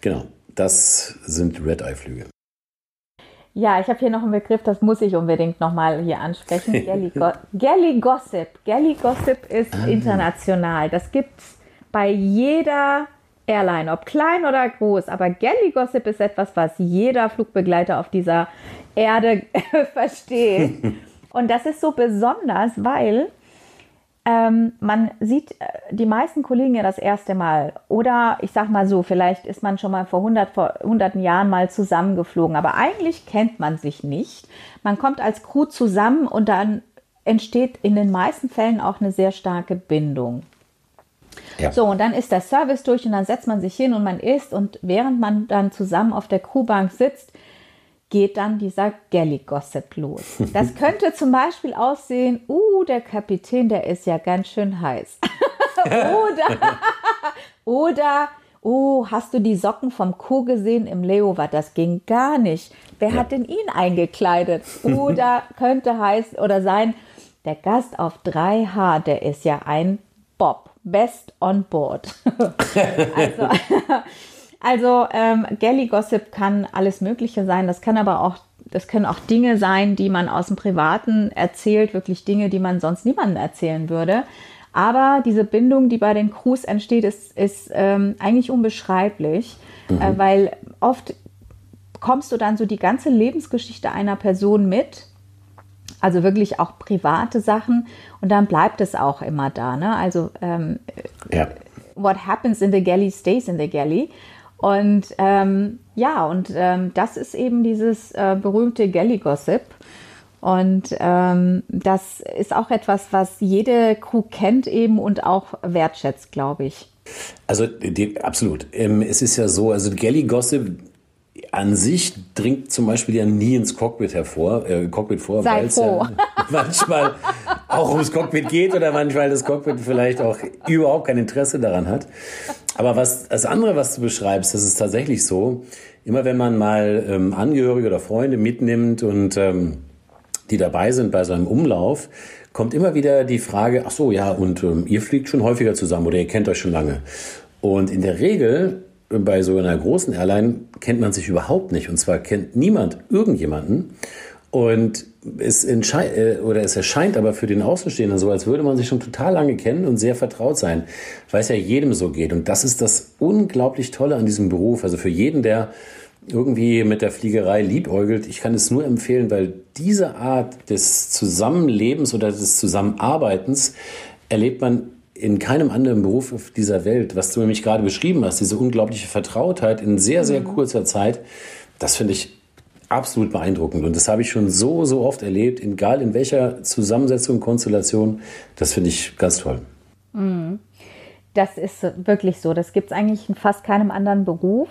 genau, das sind Red-Eye-Flüge. Ja, ich habe hier noch einen Begriff, das muss ich unbedingt nochmal hier ansprechen. Galley, Gossip. Galley Gossip ist ah. international. Das gibt es bei jeder Airline, ob klein oder groß, aber Galley Gossip ist etwas, was jeder Flugbegleiter auf dieser Erde versteht. Und das ist so besonders, weil ähm, man sieht äh, die meisten Kollegen ja das erste Mal. Oder ich sag mal so, vielleicht ist man schon mal vor, 100, vor hunderten Jahren mal zusammengeflogen. Aber eigentlich kennt man sich nicht. Man kommt als Crew zusammen und dann entsteht in den meisten Fällen auch eine sehr starke Bindung. Ja. So, und dann ist der Service durch und dann setzt man sich hin und man isst und während man dann zusammen auf der Crewbank sitzt, geht dann dieser Galley-Gossip los. Das könnte zum Beispiel aussehen, uh, der Kapitän, der ist ja ganz schön heiß. oder, oder, oh, hast du die Socken vom Kuh gesehen im Leover? Das ging gar nicht. Wer ja. hat denn ihn eingekleidet? Oder könnte heiß oder sein, der Gast auf 3H, der ist ja ein. Best on board. also, also ähm, Galley Gossip kann alles Mögliche sein. Das kann aber auch, das können auch Dinge sein, die man aus dem Privaten erzählt, wirklich Dinge, die man sonst niemandem erzählen würde. Aber diese Bindung, die bei den Crews entsteht, ist, ist ähm, eigentlich unbeschreiblich, mhm. äh, weil oft kommst du dann so die ganze Lebensgeschichte einer Person mit also wirklich auch private Sachen und dann bleibt es auch immer da. Ne? Also ähm, ja. what happens in the galley stays in the galley. Und ähm, ja, und ähm, das ist eben dieses äh, berühmte Galley-Gossip. Und ähm, das ist auch etwas, was jede Crew kennt eben und auch wertschätzt, glaube ich. Also die, absolut. Ähm, es ist ja so, also Galley-Gossip an sich dringt zum Beispiel ja nie ins Cockpit hervor, äh, Cockpit vor, weil es ja manchmal auch ums Cockpit geht oder manchmal das Cockpit vielleicht auch überhaupt kein Interesse daran hat. Aber was das andere, was du beschreibst, das ist tatsächlich so. Immer wenn man mal ähm, Angehörige oder Freunde mitnimmt und ähm, die dabei sind bei so einem Umlauf, kommt immer wieder die Frage: Ach so, ja, und ähm, ihr fliegt schon häufiger zusammen oder ihr kennt euch schon lange. Und in der Regel bei so einer großen Airline kennt man sich überhaupt nicht. Und zwar kennt niemand irgendjemanden. Und es, äh, oder es erscheint aber für den Außenstehenden so, als würde man sich schon total lange kennen und sehr vertraut sein, weil es ja jedem so geht. Und das ist das unglaublich Tolle an diesem Beruf. Also für jeden, der irgendwie mit der Fliegerei liebäugelt, ich kann es nur empfehlen, weil diese Art des Zusammenlebens oder des Zusammenarbeitens erlebt man in keinem anderen Beruf auf dieser Welt, was du nämlich gerade beschrieben hast, diese unglaubliche Vertrautheit in sehr, sehr mhm. kurzer Zeit, das finde ich absolut beeindruckend. Und das habe ich schon so, so oft erlebt, egal in welcher Zusammensetzung, Konstellation. Das finde ich ganz toll. Mhm. Das ist wirklich so. Das gibt es eigentlich in fast keinem anderen Beruf.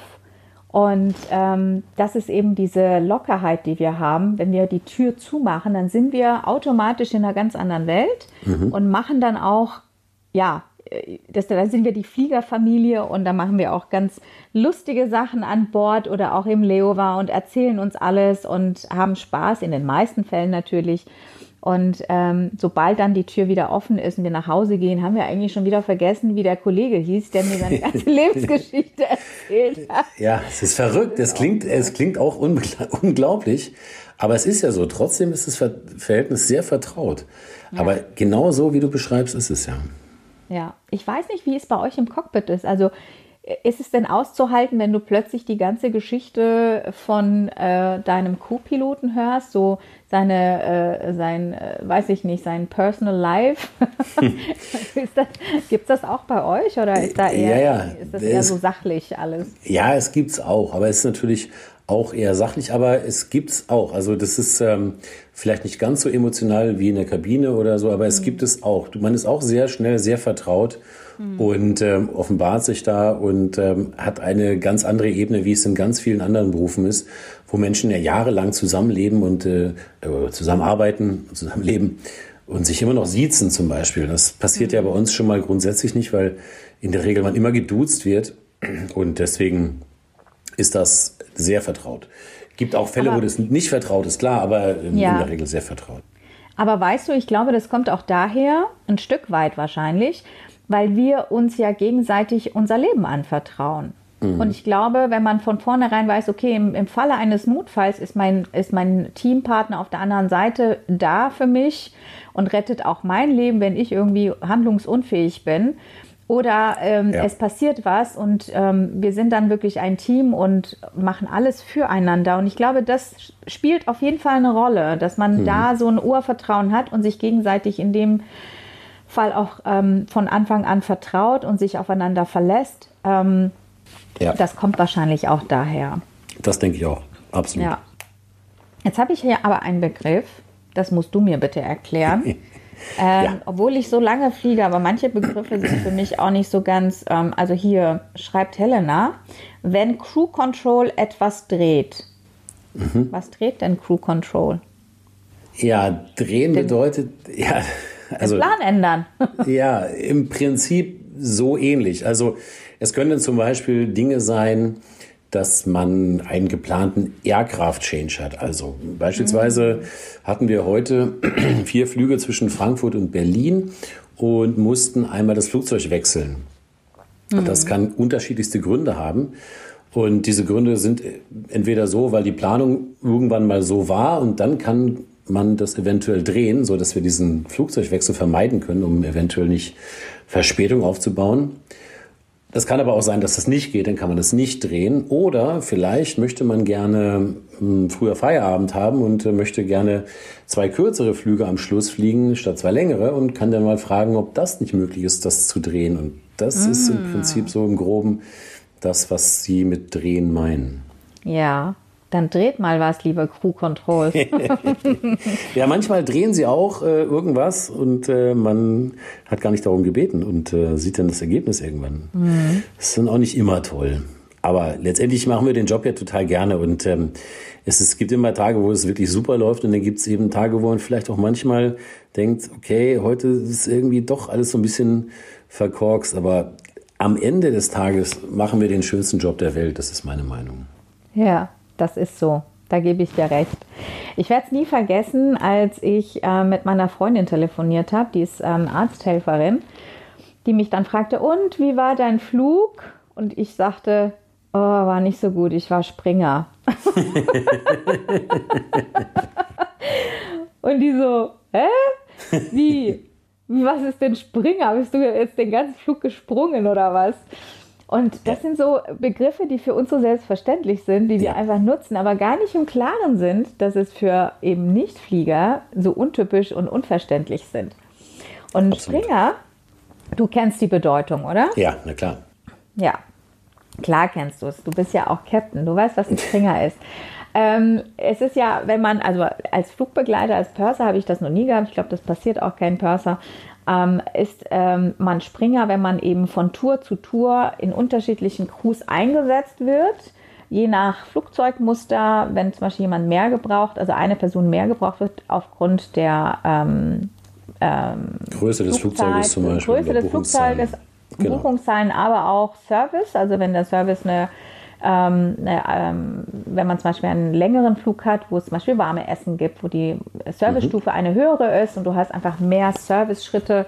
Und ähm, das ist eben diese Lockerheit, die wir haben. Wenn wir die Tür zumachen, dann sind wir automatisch in einer ganz anderen Welt mhm. und machen dann auch ja, das, da sind wir die Fliegerfamilie und da machen wir auch ganz lustige Sachen an Bord oder auch im Leova und erzählen uns alles und haben Spaß, in den meisten Fällen natürlich. Und ähm, sobald dann die Tür wieder offen ist und wir nach Hause gehen, haben wir eigentlich schon wieder vergessen, wie der Kollege hieß, der mir seine ganze Lebensgeschichte erzählt hat. Ja, es ist verrückt. Es klingt, es klingt auch unglaublich. Aber es ist ja so. Trotzdem ist das Verhältnis sehr vertraut. Ja. Aber genau so, wie du beschreibst, ist es ja. Ja, ich weiß nicht, wie es bei euch im Cockpit ist. Also ist es denn auszuhalten, wenn du plötzlich die ganze Geschichte von äh, deinem Co-Piloten hörst, so seine, äh, sein, äh, weiß ich nicht, sein Personal Life? Gibt es das auch bei euch oder ist da eher, ja, ja. Ist das eher so sachlich alles? Ja, es gibt es auch, aber es ist natürlich auch eher sachlich, aber es gibt es auch. Also das ist ähm, vielleicht nicht ganz so emotional wie in der Kabine oder so, aber es mhm. gibt es auch. Man ist auch sehr schnell sehr vertraut mhm. und ähm, offenbart sich da und ähm, hat eine ganz andere Ebene, wie es in ganz vielen anderen Berufen ist, wo Menschen ja jahrelang zusammenleben und äh, äh zusammenarbeiten, zusammenleben und sich immer noch siezen zum Beispiel. Das passiert mhm. ja bei uns schon mal grundsätzlich nicht, weil in der Regel man immer geduzt wird und deswegen ist das sehr vertraut. Gibt auch Fälle, aber, wo das nicht vertraut ist, klar, aber in, ja. in der Regel sehr vertraut. Aber weißt du, ich glaube, das kommt auch daher, ein Stück weit wahrscheinlich, weil wir uns ja gegenseitig unser Leben anvertrauen. Mhm. Und ich glaube, wenn man von vornherein weiß, okay, im, im Falle eines Notfalls ist mein, ist mein Teampartner auf der anderen Seite da für mich und rettet auch mein Leben, wenn ich irgendwie handlungsunfähig bin. Oder ähm, ja. es passiert was und ähm, wir sind dann wirklich ein Team und machen alles füreinander. Und ich glaube, das spielt auf jeden Fall eine Rolle, dass man mhm. da so ein Urvertrauen hat und sich gegenseitig in dem Fall auch ähm, von Anfang an vertraut und sich aufeinander verlässt. Ähm, ja. Das kommt wahrscheinlich auch daher. Das denke ich auch, absolut. Ja. Jetzt habe ich hier aber einen Begriff, das musst du mir bitte erklären. Ähm, ja. Obwohl ich so lange fliege, aber manche Begriffe sind für mich auch nicht so ganz. Ähm, also hier schreibt Helena, wenn Crew Control etwas dreht. Mhm. Was dreht denn Crew Control? Ja, drehen Den, bedeutet, ja, also. Plan ändern. ja, im Prinzip so ähnlich. Also, es können zum Beispiel Dinge sein, dass man einen geplanten Aircraft-Change hat. Also beispielsweise hatten wir heute vier Flüge zwischen Frankfurt und Berlin und mussten einmal das Flugzeug wechseln. Das kann unterschiedlichste Gründe haben. Und diese Gründe sind entweder so, weil die Planung irgendwann mal so war und dann kann man das eventuell drehen, so dass wir diesen Flugzeugwechsel vermeiden können, um eventuell nicht Verspätung aufzubauen. Das kann aber auch sein, dass das nicht geht, dann kann man das nicht drehen. Oder vielleicht möchte man gerne hm, früher Feierabend haben und äh, möchte gerne zwei kürzere Flüge am Schluss fliegen statt zwei längere und kann dann mal fragen, ob das nicht möglich ist, das zu drehen. Und das ist im Prinzip so im Groben das, was Sie mit drehen meinen. Ja, dann dreht mal was, liebe Crew Control. Ja, manchmal drehen sie auch äh, irgendwas und äh, man hat gar nicht darum gebeten und äh, sieht dann das Ergebnis irgendwann. Das ist dann auch nicht immer toll. Aber letztendlich machen wir den Job ja total gerne und ähm, es, es gibt immer Tage, wo es wirklich super läuft und dann gibt es eben Tage, wo man vielleicht auch manchmal denkt, okay, heute ist irgendwie doch alles so ein bisschen verkorkst, aber am Ende des Tages machen wir den schönsten Job der Welt, das ist meine Meinung. Ja, das ist so. Da gebe ich dir recht. Ich werde es nie vergessen, als ich äh, mit meiner Freundin telefoniert habe, die ist ähm, Arzthelferin, die mich dann fragte, und wie war dein Flug? Und ich sagte, oh, war nicht so gut, ich war Springer. und die so, hä? Wie? Was ist denn Springer? Bist du jetzt den ganzen Flug gesprungen oder was? Und das sind so Begriffe, die für uns so selbstverständlich sind, die wir Ja. einfach nutzen, aber gar nicht im Klaren sind, dass es für eben Nichtflieger so untypisch und unverständlich sind. Und Absolut. Springer, du kennst die Bedeutung, oder? Ja, na klar. Ja, klar kennst du es. Du bist ja auch Captain. Du weißt, was ein Springer ist. Ähm, es ist ja, wenn man, also als Flugbegleiter, als Purser habe ich das noch nie gehabt. Ich glaube, das passiert auch kein Purser. Ähm, ist ähm, man Springer, wenn man eben von Tour zu Tour in unterschiedlichen Crews eingesetzt wird. Je nach Flugzeugmuster, wenn zum Beispiel jemand mehr gebraucht, also eine Person mehr gebraucht wird aufgrund der ähm, Größe des Flugzeuges zum Beispiel. Größe des. Flugzeuges, Genau. Buchungszahlen, aber auch Service. Also wenn der Service eine, ähm, eine ähm, wenn man zum Beispiel einen längeren Flug hat, wo es zum Beispiel warme Essen gibt, wo die Servicestufe Mhm. eine höhere ist und du hast einfach mehr Service-Schritte,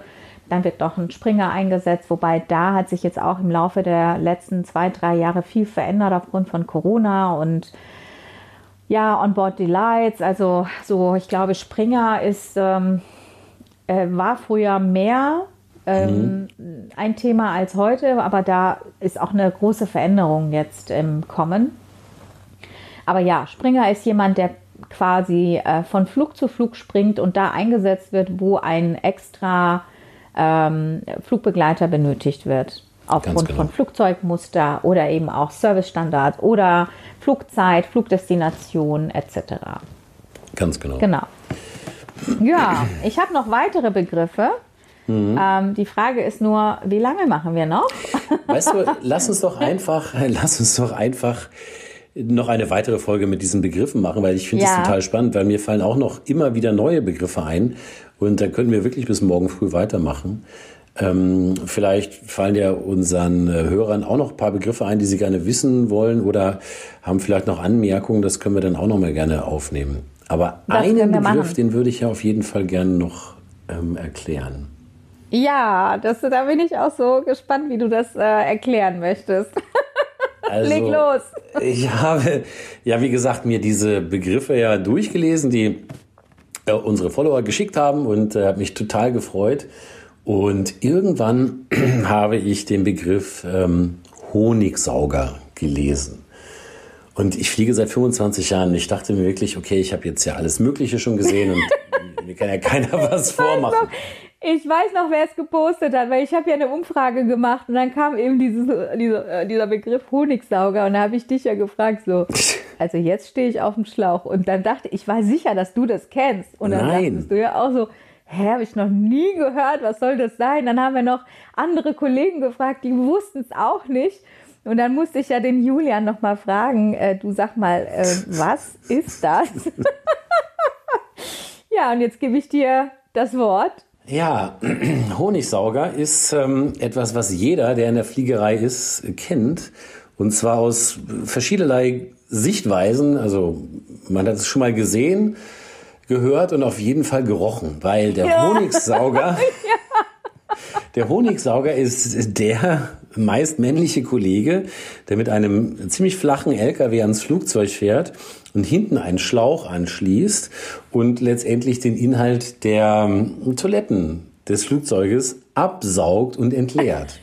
dann wird doch ein Springer eingesetzt. Wobei da hat sich jetzt auch im Laufe der letzten zwei, drei Jahre viel verändert aufgrund von Corona und ja, Onboard Delights. Also so, ich glaube, Springer ist ähm, äh, war früher mehr ähm, ein Thema als heute, aber da ist auch eine große Veränderung jetzt im Kommen. Aber ja, Springer ist jemand, der quasi äh, von Flug zu Flug springt und da eingesetzt wird, wo ein extra ähm, Flugbegleiter benötigt wird. Aufgrund genau. von Flugzeugmuster oder eben auch Servicestandards oder Flugzeit, Flugdestination etc. Ganz genau. Genau. Ja, ich habe noch weitere Begriffe. Ähm, die Frage ist nur, wie lange machen wir noch? Weißt du, lass uns doch einfach, lass uns doch einfach noch eine weitere Folge mit diesen Begriffen machen, weil ich finde Ja. das total spannend, weil mir fallen auch noch immer wieder neue Begriffe ein und da können wir wirklich bis morgen früh weitermachen. Ähm, vielleicht fallen ja unseren äh, Hörern auch noch ein paar Begriffe ein, die sie gerne wissen wollen oder haben vielleicht noch Anmerkungen, das können wir dann auch noch mal gerne aufnehmen. Aber Das einen Begriff, machen. den würde ich ja auf jeden Fall gerne noch ähm, erklären. Ja, das, da bin ich auch so gespannt, wie du das äh, erklären möchtest. Also, Leg los. Ich habe, ja, wie gesagt, mir diese Begriffe ja durchgelesen, die äh, unsere Follower geschickt haben und äh, habe mich total gefreut. Und irgendwann habe ich den Begriff ähm, Honigsauger gelesen. Und ich fliege seit 25 Jahren. und Ich dachte mir wirklich, okay, ich habe jetzt ja alles Mögliche schon gesehen und mir kann ja keiner was vormachen. Ich weiß noch, wer es gepostet hat, weil ich habe ja eine Umfrage gemacht und dann kam eben dieses, dieser, äh, dieser Begriff Honigsauger und da habe ich dich ja gefragt, so, also jetzt stehe ich auf dem Schlauch und dann dachte ich, ich war sicher, dass du das kennst und dann Nein. dachtest du ja auch so, hä, habe ich noch nie gehört, was soll das sein? Dann haben wir noch andere Kollegen gefragt, die wussten es auch nicht und dann musste ich ja den Julian noch mal fragen, äh, du sag mal, äh, was ist das? ja, und jetzt gebe ich dir das Wort. Ja, Honigsauger ist ähm, etwas, was jeder, der in der Fliegerei ist, kennt. Und zwar aus verschiedenerlei Sichtweisen. Also man hat es schon mal gesehen, gehört und auf jeden Fall gerochen, weil der ja. Honigsauger, der Honigsauger ist der meist männliche Kollege, der mit einem ziemlich flachen LKW ans Flugzeug fährt und hinten einen Schlauch anschließt und letztendlich den Inhalt der ähm, Toiletten des Flugzeuges absaugt und entleert.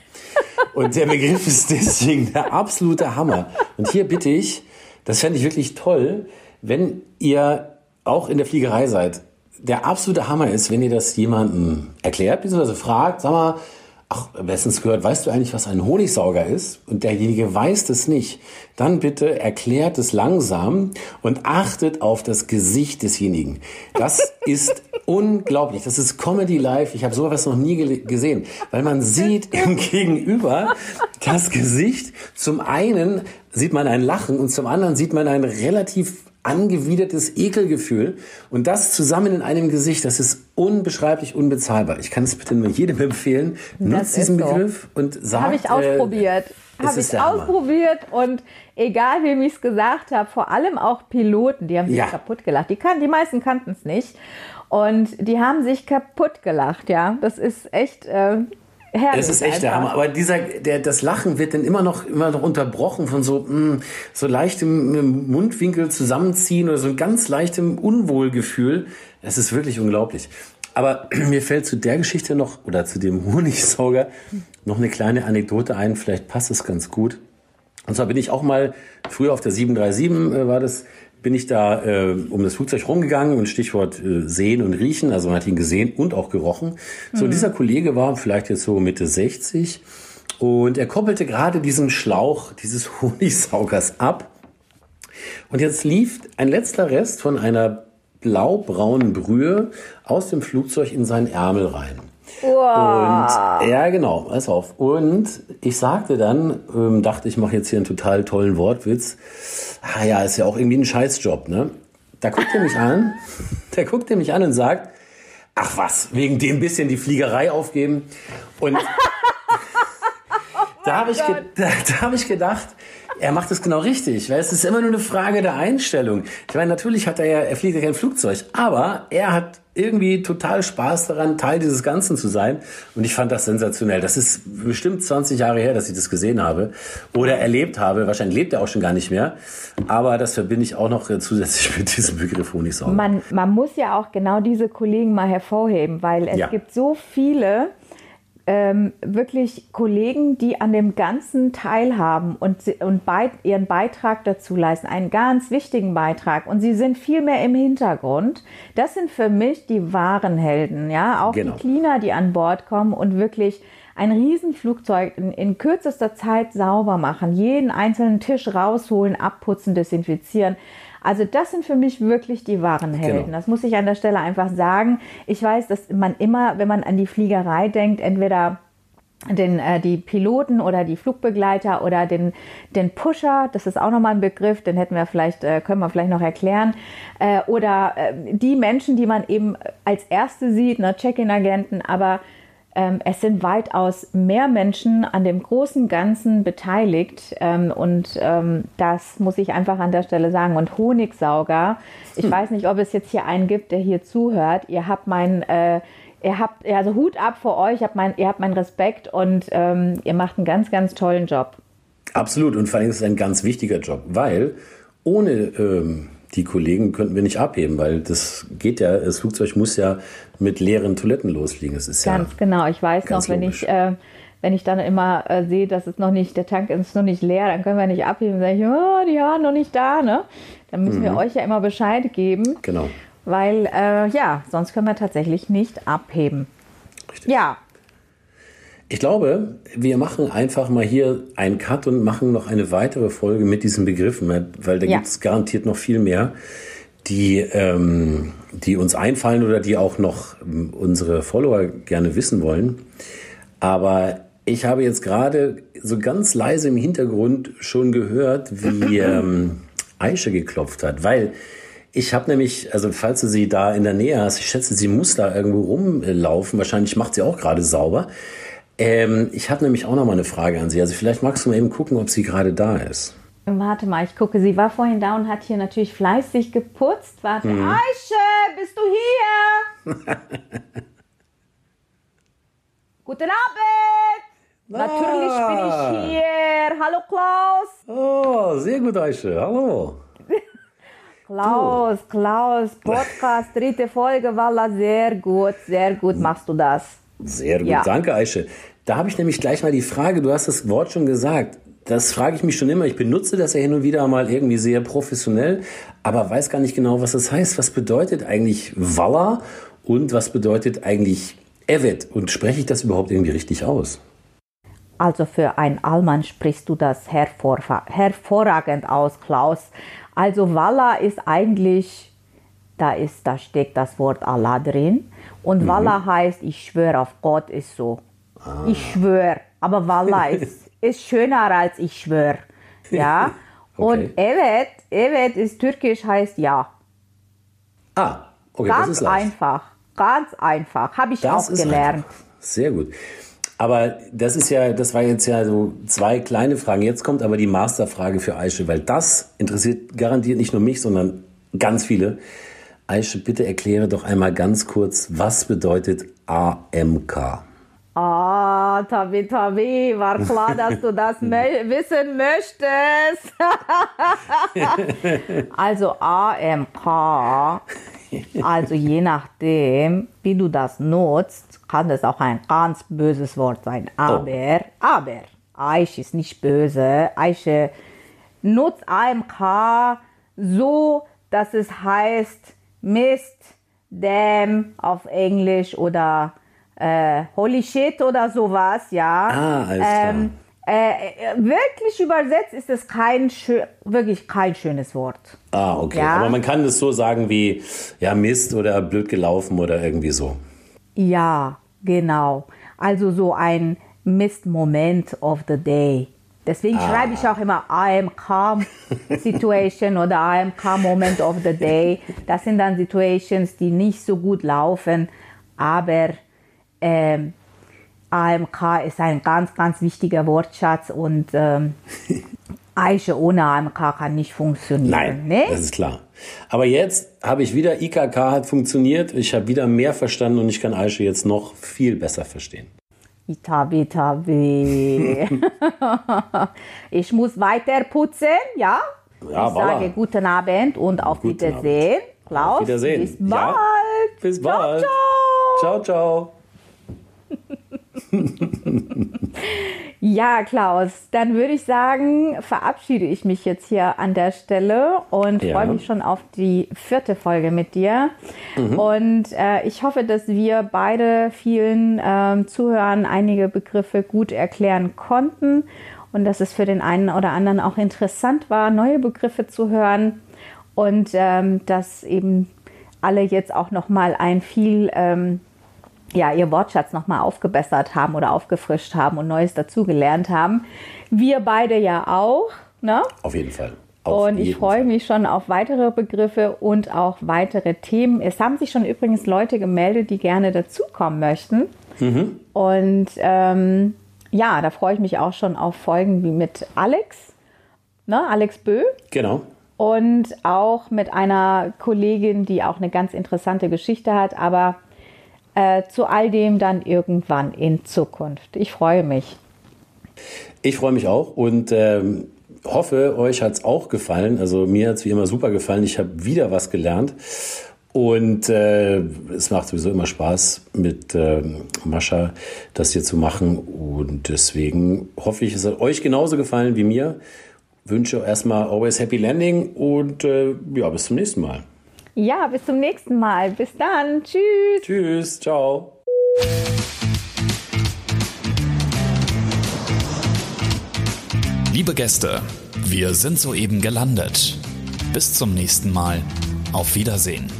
Und der Begriff ist deswegen der absolute Hammer. Und hier bitte ich, das fände ich wirklich toll, wenn ihr auch in der Fliegerei seid. Der absolute Hammer ist, wenn ihr das jemandem erklärt, beziehungsweise fragt, sag mal, ach, bestens gehört, weißt du eigentlich, was ein Honigsauger ist? Und derjenige weiß es nicht. Dann bitte erklärt es langsam und achtet auf das Gesicht desjenigen. Das ist unglaublich. Das ist Comedy Live. Ich habe sowas noch nie gesehen, weil man sieht im Gegenüber das Gesicht. Zum einen sieht man ein Lachen und zum anderen sieht man ein relativ angewidertes Ekelgefühl und das zusammen in einem Gesicht, das ist unbeschreiblich unbezahlbar. Ich kann es bitte nur jedem empfehlen. Nutzt diesen so. Begriff und sagt. Habe ich ausprobiert. Äh, habe ich ausprobiert und egal wem ich es gesagt habe, vor allem auch Piloten, die haben sich ja. kaputt gelacht. Die, kann, die meisten kannten es nicht. Und die haben sich kaputt gelacht, ja. Das ist echt äh, Herrlich das ist echt der Hammer. Aber dieser, der, das Lachen wird dann immer noch, immer noch unterbrochen von so, mh, mm, so leichtem Mundwinkel zusammenziehen oder so ein ganz leichtem Unwohlgefühl. Es ist wirklich unglaublich. Aber mir fällt zu der Geschichte noch, oder zu dem Honigsauger, noch eine kleine Anekdote ein. Vielleicht passt es ganz gut. Und zwar bin ich auch mal, früher auf der 737 äh, war das, bin ich da äh, um das Flugzeug rumgegangen und Stichwort äh, sehen und riechen. Also man hat ihn gesehen und auch gerochen. So, mhm. dieser Kollege war vielleicht jetzt so Mitte 60 und er koppelte gerade diesen Schlauch dieses Honigsaugers ab. Und jetzt lief ein letzter Rest von einer blaubraunen Brühe aus dem Flugzeug in seinen Ärmel rein. Wow. Und ja, genau, pass auf. Und ich sagte dann, ähm, dachte ich mache jetzt hier einen total tollen Wortwitz. Ah ja, ist ja auch irgendwie ein Scheißjob, ne? Da guckt er mich an, der guckt er mich an und sagt, ach was, wegen dem bisschen die Fliegerei aufgeben. Und oh da habe ich, da, da hab ich gedacht, er macht es genau richtig, weil es ist immer nur eine Frage der Einstellung. Ich meine, natürlich hat er ja, er fliegt ja kein Flugzeug, aber er hat irgendwie total Spaß daran, Teil dieses Ganzen zu sein. Und ich fand das sensationell. Das ist bestimmt 20 Jahre her, dass ich das gesehen habe oder erlebt habe. Wahrscheinlich lebt er auch schon gar nicht mehr. Aber das verbinde ich auch noch zusätzlich mit diesem Begriff Honigsauger. Man, man muss ja auch genau diese Kollegen mal hervorheben, weil es ja. gibt so viele, ähm, wirklich Kollegen, die an dem Ganzen teilhaben und, und bei, ihren Beitrag dazu leisten, einen ganz wichtigen Beitrag. Und sie sind viel mehr im Hintergrund. Das sind für mich die wahren Helden, ja. Auch genau. die Cleaner, die an Bord kommen und wirklich ein Riesenflugzeug in, in kürzester Zeit sauber machen, jeden einzelnen Tisch rausholen, abputzen, desinfizieren. Also das sind für mich wirklich die wahren Helden. Genau. Das muss ich an der Stelle einfach sagen. Ich weiß, dass man immer, wenn man an die Fliegerei denkt, entweder den, äh, die Piloten oder die Flugbegleiter oder den, den Pusher, das ist auch nochmal ein Begriff, den hätten wir vielleicht, äh, können wir vielleicht noch erklären, äh, oder äh, die Menschen, die man eben als Erste sieht, ne, Check-in-Agenten, aber es sind weitaus mehr Menschen an dem großen Ganzen beteiligt ähm, und ähm, das muss ich einfach an der Stelle sagen. Und Honigsauger, ich hm. weiß nicht, ob es jetzt hier einen gibt, der hier zuhört. Ihr habt mein, äh, ihr habt, also Hut ab vor euch, habt mein, ihr habt meinen Respekt und ähm, ihr macht einen ganz, ganz tollen Job. Absolut und vor allem ist es ein ganz wichtiger Job, weil ohne ähm, die Kollegen könnten wir nicht abheben, weil das geht ja, das Flugzeug muss ja mit leeren Toiletten losfliegen. Das ist ganz ja genau. Ich weiß noch, wenn logisch. ich äh, wenn ich dann immer äh, sehe, dass es noch nicht, der Tank ist noch nicht leer, dann können wir nicht abheben. Dann sage ich, oh, die waren noch nicht da, ne? Dann müssen mhm. wir euch ja immer Bescheid geben. Genau. Weil, äh, ja, sonst können wir tatsächlich nicht abheben. Richtig. Ja, ich glaube, wir machen einfach mal hier einen Cut und machen noch eine weitere Folge mit diesen Begriffen, weil da ja. gibt es garantiert noch viel mehr, die, ähm, die uns einfallen oder die auch noch ähm, unsere Follower gerne wissen wollen. Aber ich habe jetzt gerade so ganz leise im Hintergrund schon gehört, wie ähm, Aisha geklopft hat, weil ich habe nämlich, also falls du sie da in der Nähe hast, ich schätze, sie muss da irgendwo rumlaufen. Wahrscheinlich macht sie auch gerade sauber. Ähm, ich habe nämlich auch noch mal eine Frage an Sie. Also vielleicht magst du mal eben gucken, ob sie gerade da ist. Warte mal, ich gucke. Sie war vorhin da und hat hier natürlich fleißig geputzt. Warte, Mhm. Aische, bist du hier? Guten Abend. Natürlich bin ich hier. Hallo Klaus. Oh, sehr gut, Aische. Hallo. Klaus, Klaus, Podcast, dritte Folge, Walla, sehr gut, sehr gut machst du das. Sehr gut, Ja. danke, Aische. Da habe ich nämlich gleich mal die Frage, du hast das Wort schon gesagt. Das frage ich mich schon immer. Ich benutze das ja hin und wieder mal irgendwie sehr professionell, aber weiß gar nicht genau, was das heißt. Was bedeutet eigentlich Walla und was bedeutet eigentlich Evet? Und spreche ich das überhaupt irgendwie richtig aus? Also für einen Allmann sprichst du das hervor, hervorragend aus, Klaus. Also Walla ist eigentlich, da ist, da steckt das Wort Allah drin. Und Walla heißt, ich schwöre auf Gott ist so. Ich schwöre. Aber Walla ist, ist schöner als ich schwöre. Ja. Okay. Und Evet, Evet ist türkisch, heißt ja. Ah, okay, das Ganz ist leicht. einfach. Ganz einfach. Habe ich Das auch ist gelernt. einfach. Sehr gut. Aber das ist ja, das war jetzt ja so zwei kleine Fragen. Jetzt kommt aber die Masterfrage für Aische, weil das interessiert garantiert nicht nur mich, sondern ganz viele. Aische, bitte erkläre doch einmal ganz kurz, was bedeutet AMK? Ah, Tabi, Tabi, war klar, dass du das wissen möchtest. also AMK, also je nachdem, wie du das nutzt, kann das auch ein ganz böses Wort sein. Aber, aber, Aish ist nicht böse. Aische nutzt AMK so, dass es heißt Mist, Damn auf Englisch oder äh, Holy Shit oder sowas, ja. Ah, alles klar. ähm, äh, äh, wirklich übersetzt ist es kein wirklich kein schönes Wort. Ah, okay. Ja. Aber man kann das so sagen wie, ja, Mist oder blöd gelaufen oder irgendwie so. Ja, genau. Also so ein Missed Moment of the Day. Deswegen schreibe ich auch immer I am calm Situation oder I am calm Moment of the Day. Das sind dann Situations, die nicht so gut laufen, aber ähm, AMK ist ein ganz, ganz wichtiger Wortschatz und ähm, Eiche ohne AMK kann nicht funktionieren. Nein, ne? das ist klar. Aber jetzt habe ich wieder, IKK hat funktioniert, ich habe wieder mehr verstanden und ich kann Aische jetzt noch viel besser verstehen. Itabi, Itabi. ich muss weiter putzen, ja? Ja, ich voilà. sage guten Abend und auf Guten Wiedersehen. Klaus, Auf Wiedersehen. bis Ja, bald. bis Ciao, bald. ciao. Ciao, ciao. Ja, Klaus, dann würde ich sagen, verabschiede ich mich jetzt hier an der Stelle und Ja. freue mich schon auf die vierte Folge mit dir. Mhm. Und äh, ich hoffe, dass wir beide vielen ähm, Zuhörern einige Begriffe gut erklären konnten und dass es für den einen oder anderen auch interessant war, neue Begriffe zu hören und ähm, dass eben alle jetzt auch noch mal ein viel ähm, ja, ihr Wortschatz nochmal aufgebessert haben oder aufgefrischt haben und Neues dazugelernt haben. Wir beide ja auch. Ne? Auf jeden Fall. Auf Und ich freue Fall. mich schon auf weitere Begriffe und auch weitere Themen. Es haben sich schon übrigens Leute gemeldet, die gerne dazukommen möchten. Mhm. Und ähm, ja, da freue ich mich auch schon auf Folgen wie mit Alex, ne? Alex Bö. Genau. Und auch mit einer Kollegin, die auch eine ganz interessante Geschichte hat, aber äh, zu all dem dann irgendwann in Zukunft. Ich freue mich. Ich freue mich auch und ähm, hoffe, euch hat's auch gefallen. Also mir hat's wie immer super gefallen. Ich habe wieder was gelernt. Und äh, es macht sowieso immer Spaß, mit ähm, Mascha das hier zu machen. Und deswegen hoffe ich, es hat euch genauso gefallen wie mir. Wünsche erstmal always happy landing und äh, ja, bis zum nächsten Mal. Ja, bis zum nächsten Mal. Bis dann. Tschüss. Tschüss, ciao. Liebe Gäste, wir sind soeben gelandet. Bis zum nächsten Mal. Auf Wiedersehen.